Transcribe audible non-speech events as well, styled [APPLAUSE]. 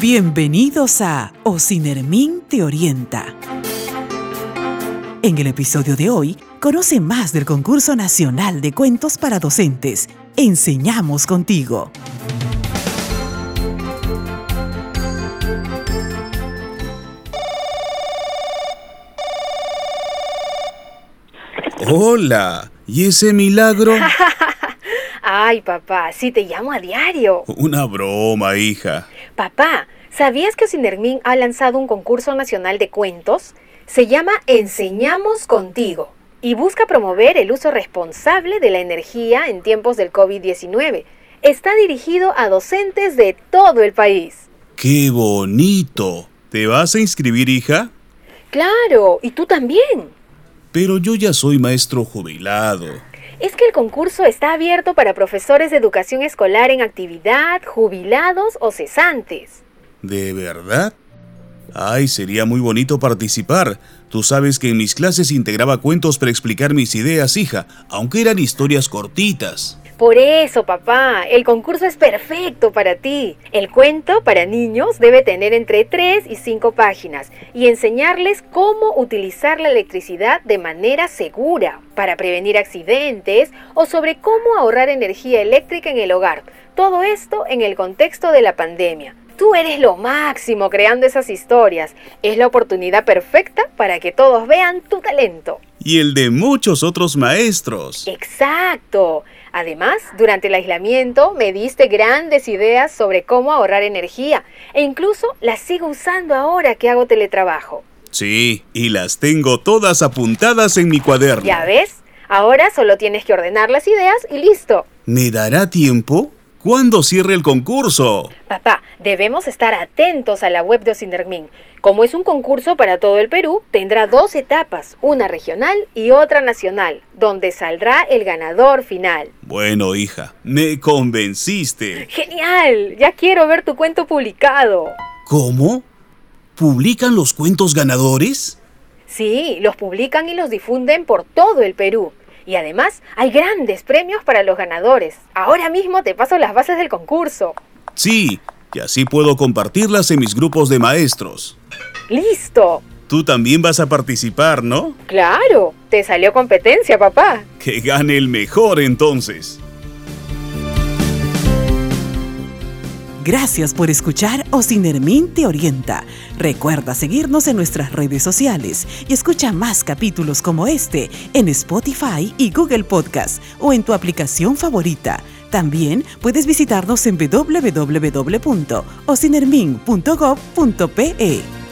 Bienvenidos a Ocinermin Te Orienta. En el episodio de hoy, conoce más del concurso nacional de cuentos para docentes. Enseñamos contigo. Hola, ¿y ese milagro? [LAUGHS] Ay, papá, si te llamo a diario. Una broma, hija. Papá, ¿sabías que Sinermin ha lanzado un concurso nacional de cuentos? Se llama Enseñamos contigo y busca promover el uso responsable de la energía en tiempos del COVID-19. Está dirigido a docentes de todo el país. ¡Qué bonito! ¿Te vas a inscribir, hija? Claro, y tú también. Pero yo ya soy maestro jubilado. Es que el concurso está abierto para profesores de educación escolar en actividad, jubilados o cesantes. ¿De verdad? Ay, sería muy bonito participar. Tú sabes que en mis clases integraba cuentos para explicar mis ideas, hija, aunque eran historias cortitas. Por eso, papá, el concurso es perfecto para ti. El cuento para niños debe tener entre 3 y 5 páginas y enseñarles cómo utilizar la electricidad de manera segura para prevenir accidentes o sobre cómo ahorrar energía eléctrica en el hogar. Todo esto en el contexto de la pandemia. Tú eres lo máximo creando esas historias. Es la oportunidad perfecta para que todos vean tu talento. Y el de muchos otros maestros. Exacto. Además, durante el aislamiento me diste grandes ideas sobre cómo ahorrar energía e incluso las sigo usando ahora que hago teletrabajo. Sí, y las tengo todas apuntadas en mi cuaderno. ¿Ya ves? Ahora solo tienes que ordenar las ideas y listo. ¿Me dará tiempo? ¿Cuándo cierre el concurso? Papá, debemos estar atentos a la web de Ocinermin. Como es un concurso para todo el Perú, tendrá dos etapas, una regional y otra nacional, donde saldrá el ganador final. Bueno, hija, me convenciste. ¡Genial! Ya quiero ver tu cuento publicado. ¿Cómo? ¿Publican los cuentos ganadores? Sí, los publican y los difunden por todo el Perú. Y además hay grandes premios para los ganadores. Ahora mismo te paso las bases del concurso. Sí, y así puedo compartirlas en mis grupos de maestros. ¡Listo! Tú también vas a participar, ¿no? Claro, te salió competencia, papá. Que gane el mejor entonces. Gracias por escuchar Ocinermin Te Orienta. Recuerda seguirnos en nuestras redes sociales y escucha más capítulos como este en Spotify y Google Podcast o en tu aplicación favorita. También puedes visitarnos en www.ocinermin.gov.pe.